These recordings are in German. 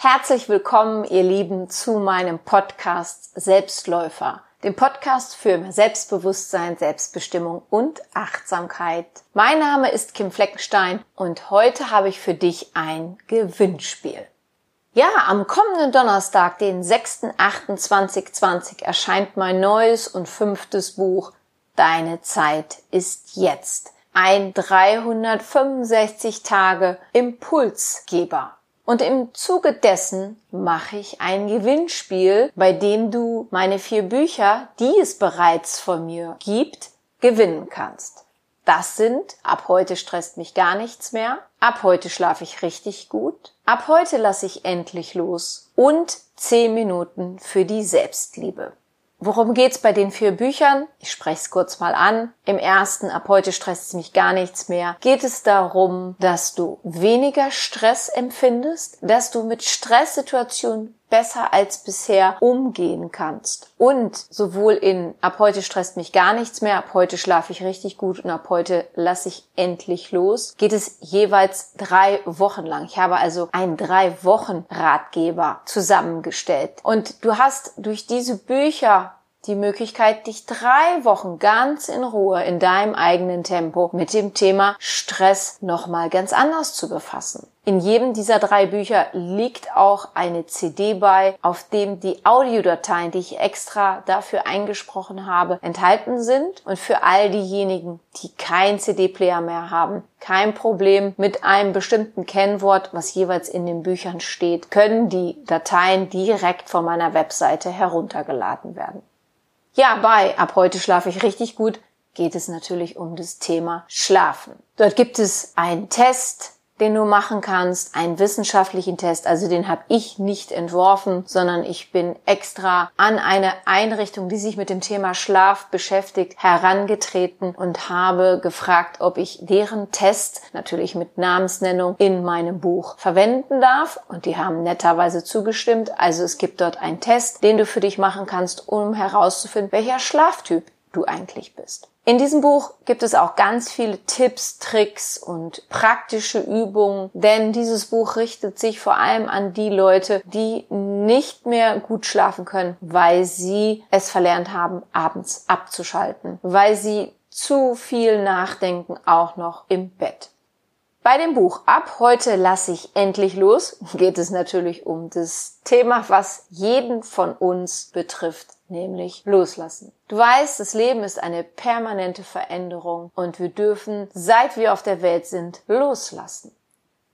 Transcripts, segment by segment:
Herzlich willkommen, ihr Lieben, zu meinem Podcast Selbstläufer, dem Podcast für mehr Selbstbewusstsein, Selbstbestimmung und Achtsamkeit. Mein Name ist Kim Fleckenstein und heute habe ich für dich ein Gewinnspiel. Ja, am kommenden Donnerstag, den 6.8.2020, erscheint mein neues und fünftes Buch Deine Zeit ist jetzt. Ein 365 Tage Impulsgeber. Und im Zuge dessen mache ich ein Gewinnspiel, bei dem du meine vier Bücher, die es bereits von mir gibt, gewinnen kannst. Das sind Ab heute stresst mich gar nichts mehr, Ab heute schlafe ich richtig gut, Ab heute lasse ich endlich los und 10 Minuten für die Selbstliebe. Worum geht's bei den vier Büchern? Ich spreche es kurz mal an. Im ersten, ab heute stresst es mich gar nichts mehr, geht es darum, dass du weniger Stress empfindest, dass du mit Stresssituationen besser als bisher umgehen kannst. Und sowohl in ab heute stresst mich gar nichts mehr, ab heute schlafe ich richtig gut und ab heute lasse ich endlich los, geht es jeweils drei Wochen lang. Ich habe also einen drei Wochen Ratgeber zusammengestellt. Und du hast durch diese Bücher die Möglichkeit, dich drei Wochen ganz in Ruhe in deinem eigenen Tempo mit dem Thema Stress nochmal ganz anders zu befassen. In jedem dieser drei Bücher liegt auch eine CD bei, auf dem die Audiodateien, die ich extra dafür eingesprochen habe, enthalten sind. Und für all diejenigen, die kein CD-Player mehr haben, kein Problem mit einem bestimmten Kennwort, was jeweils in den Büchern steht, können die Dateien direkt von meiner Webseite heruntergeladen werden. Ja, bei Ab heute schlafe ich richtig gut. Geht es natürlich um das Thema Schlafen. Dort gibt es einen Test, den du machen kannst, einen wissenschaftlichen Test. Also den habe ich nicht entworfen, sondern ich bin extra an eine Einrichtung, die sich mit dem Thema Schlaf beschäftigt, herangetreten und habe gefragt, ob ich deren Test, natürlich mit Namensnennung, in meinem Buch verwenden darf. Und die haben netterweise zugestimmt. Also es gibt dort einen Test, den du für dich machen kannst, um herauszufinden, welcher Schlaftyp du eigentlich bist. In diesem Buch gibt es auch ganz viele Tipps, Tricks und praktische Übungen, denn dieses Buch richtet sich vor allem an die Leute, die nicht mehr gut schlafen können, weil sie es verlernt haben, abends abzuschalten, weil sie zu viel nachdenken, auch noch im Bett. Bei dem Buch Ab heute lasse ich endlich los geht es natürlich um das Thema, was jeden von uns betrifft, nämlich loslassen. Du weißt, das Leben ist eine permanente Veränderung und wir dürfen, seit wir auf der Welt sind, loslassen.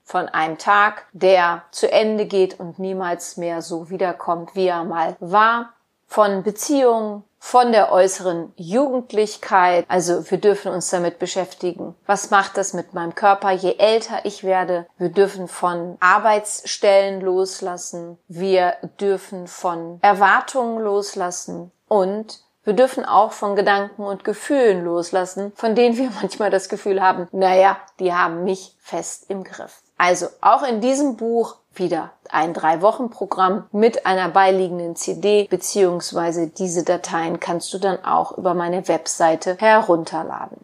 Von einem Tag, der zu Ende geht und niemals mehr so wiederkommt, wie er mal war, von Beziehungen, von der äußeren Jugendlichkeit. Also wir dürfen uns damit beschäftigen. Was macht das mit meinem Körper, je älter ich werde? Wir dürfen von Arbeitsstellen loslassen. Wir dürfen von Erwartungen loslassen. Und wir dürfen auch von Gedanken und Gefühlen loslassen, von denen wir manchmal das Gefühl haben, naja, die haben mich fest im Griff. Also auch in diesem Buch wieder ein Drei-Wochen-Programm mit einer beiliegenden CD beziehungsweise diese Dateien kannst du dann auch über meine Webseite herunterladen.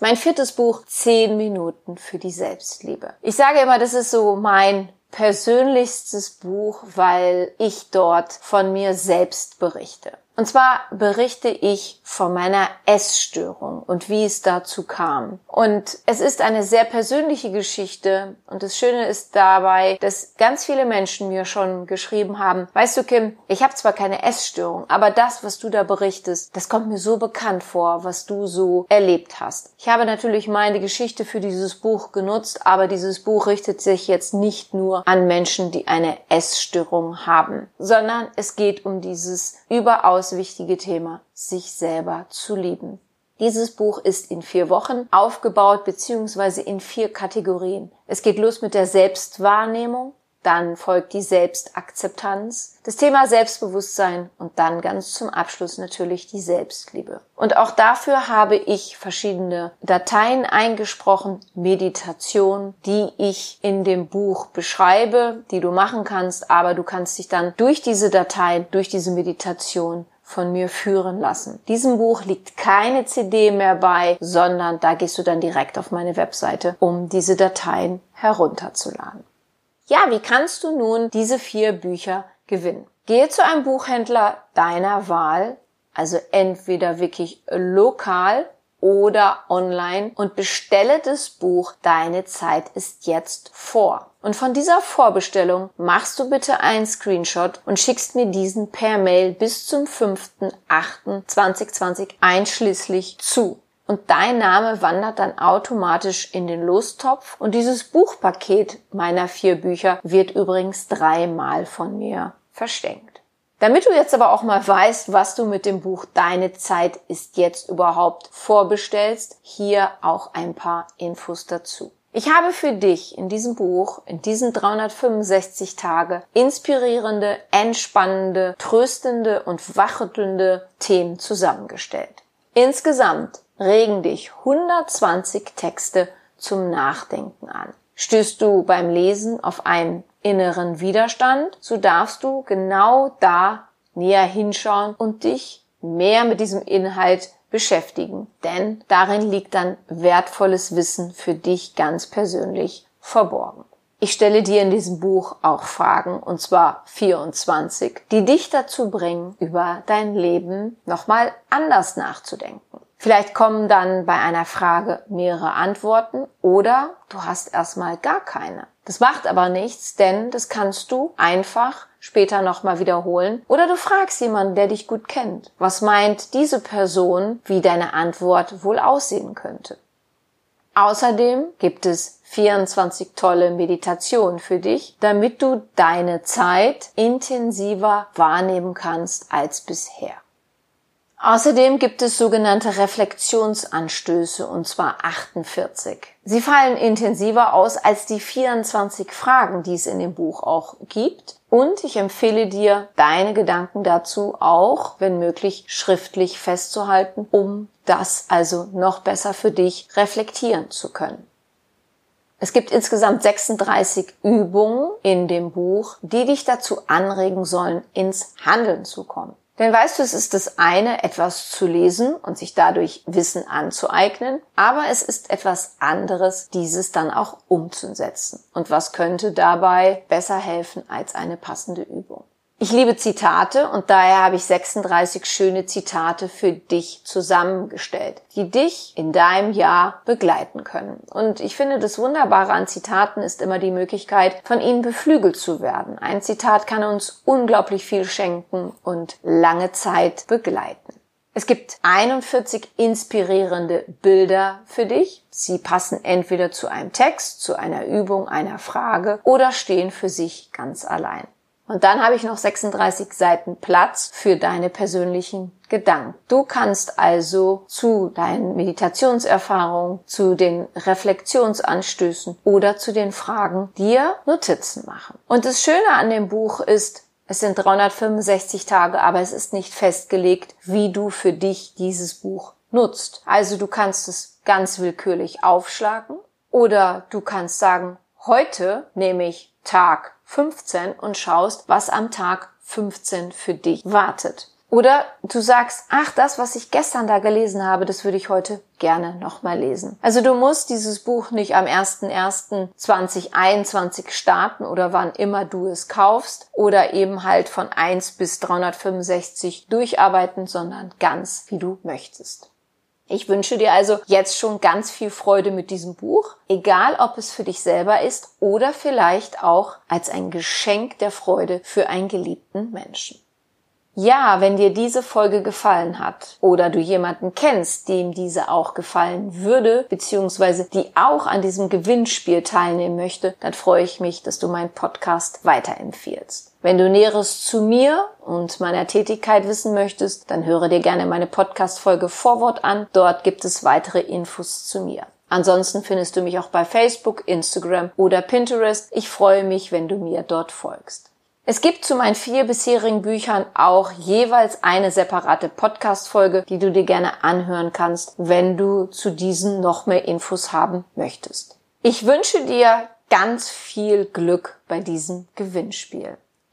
Mein viertes Buch, zehn Minuten für die Selbstliebe. Ich sage immer, das ist so mein persönlichstes Buch, weil ich dort von mir selbst berichte. Und zwar berichte ich von meiner Essstörung und wie es dazu kam. Und es ist eine sehr persönliche Geschichte und das Schöne ist dabei, dass ganz viele Menschen mir schon geschrieben haben, weißt du Kim, ich habe zwar keine Essstörung, aber das, was du da berichtest, das kommt mir so bekannt vor, was du so erlebt hast. Ich habe natürlich meine Geschichte für dieses Buch genutzt, aber dieses Buch richtet sich jetzt nicht nur an Menschen, die eine Essstörung haben, sondern es geht um dieses überaus das wichtige Thema, sich selber zu lieben. Dieses Buch ist in vier Wochen aufgebaut beziehungsweise in vier Kategorien. Es geht los mit der Selbstwahrnehmung, dann folgt die Selbstakzeptanz, das Thema Selbstbewusstsein und dann ganz zum Abschluss natürlich die Selbstliebe. Und auch dafür habe ich verschiedene Dateien eingesprochen, Meditation, die ich in dem Buch beschreibe, die du machen kannst, aber du kannst dich dann durch diese Dateien, durch diese Meditation von mir führen lassen. Diesem Buch liegt keine CD mehr bei, sondern da gehst du dann direkt auf meine Webseite, um diese Dateien herunterzuladen. Ja, wie kannst du nun diese vier Bücher gewinnen? Gehe zu einem Buchhändler deiner Wahl, also entweder wirklich lokal oder online und bestelle das Buch Deine Zeit ist jetzt vor. Und von dieser Vorbestellung machst du bitte einen Screenshot und schickst mir diesen per Mail bis zum 5.8.2020 einschließlich zu. Und dein Name wandert dann automatisch in den Lostopf und dieses Buchpaket meiner vier Bücher wird übrigens dreimal von mir verschenkt. Damit du jetzt aber auch mal weißt, was du mit dem Buch Deine Zeit ist jetzt überhaupt vorbestellst, hier auch ein paar Infos dazu. Ich habe für dich in diesem Buch, in diesen 365 Tage, inspirierende, entspannende, tröstende und wachrüttelnde Themen zusammengestellt. Insgesamt regen dich 120 Texte zum Nachdenken an. Stößt du beim Lesen auf einen inneren Widerstand, so darfst du genau da näher hinschauen und dich mehr mit diesem Inhalt beschäftigen. Denn darin liegt dann wertvolles Wissen für dich ganz persönlich verborgen. Ich stelle dir in diesem Buch auch Fragen, und zwar 24, die dich dazu bringen, über dein Leben nochmal anders nachzudenken. Vielleicht kommen dann bei einer Frage mehrere Antworten oder du hast erstmal gar keine. Das macht aber nichts, denn das kannst du einfach später nochmal wiederholen oder du fragst jemanden, der dich gut kennt. Was meint diese Person, wie deine Antwort wohl aussehen könnte? Außerdem gibt es 24 tolle Meditationen für dich, damit du deine Zeit intensiver wahrnehmen kannst als bisher. Außerdem gibt es sogenannte Reflexionsanstöße, und zwar 48. Sie fallen intensiver aus als die 24 Fragen, die es in dem Buch auch gibt. Und ich empfehle dir, deine Gedanken dazu auch, wenn möglich, schriftlich festzuhalten, um das also noch besser für dich reflektieren zu können. Es gibt insgesamt 36 Übungen in dem Buch, die dich dazu anregen sollen, ins Handeln zu kommen. Denn weißt du, es ist das eine, etwas zu lesen und sich dadurch Wissen anzueignen, aber es ist etwas anderes, dieses dann auch umzusetzen. Und was könnte dabei besser helfen als eine passende Übung? Ich liebe Zitate und daher habe ich 36 schöne Zitate für dich zusammengestellt, die dich in deinem Jahr begleiten können. Und ich finde, das Wunderbare an Zitaten ist immer die Möglichkeit, von ihnen beflügelt zu werden. Ein Zitat kann uns unglaublich viel schenken und lange Zeit begleiten. Es gibt 41 inspirierende Bilder für dich. Sie passen entweder zu einem Text, zu einer Übung, einer Frage oder stehen für sich ganz allein. Und dann habe ich noch 36 Seiten Platz für deine persönlichen Gedanken. Du kannst also zu deinen Meditationserfahrungen, zu den Reflexionsanstößen oder zu den Fragen dir Notizen machen. Und das Schöne an dem Buch ist, es sind 365 Tage, aber es ist nicht festgelegt, wie du für dich dieses Buch nutzt. Also du kannst es ganz willkürlich aufschlagen oder du kannst sagen, heute nehme ich Tag 15 und schaust, was am Tag 15 für dich wartet. Oder du sagst, ach, das, was ich gestern da gelesen habe, das würde ich heute gerne nochmal lesen. Also du musst dieses Buch nicht am 01.01.2021 starten oder wann immer du es kaufst oder eben halt von 1 bis 365 durcharbeiten, sondern ganz wie du möchtest. Ich wünsche dir also jetzt schon ganz viel Freude mit diesem Buch, egal ob es für dich selber ist oder vielleicht auch als ein Geschenk der Freude für einen geliebten Menschen. Ja, wenn dir diese Folge gefallen hat oder du jemanden kennst, dem diese auch gefallen würde, beziehungsweise die auch an diesem Gewinnspiel teilnehmen möchte, dann freue ich mich, dass du meinen Podcast weiterempfiehlst. Wenn du Näheres zu mir und meiner Tätigkeit wissen möchtest, dann höre dir gerne meine Podcast-Folge Vorwort an. Dort gibt es weitere Infos zu mir. Ansonsten findest du mich auch bei Facebook, Instagram oder Pinterest. Ich freue mich, wenn du mir dort folgst. Es gibt zu meinen vier bisherigen Büchern auch jeweils eine separate Podcast-Folge, die du dir gerne anhören kannst, wenn du zu diesen noch mehr Infos haben möchtest. Ich wünsche dir ganz viel Glück bei diesem Gewinnspiel.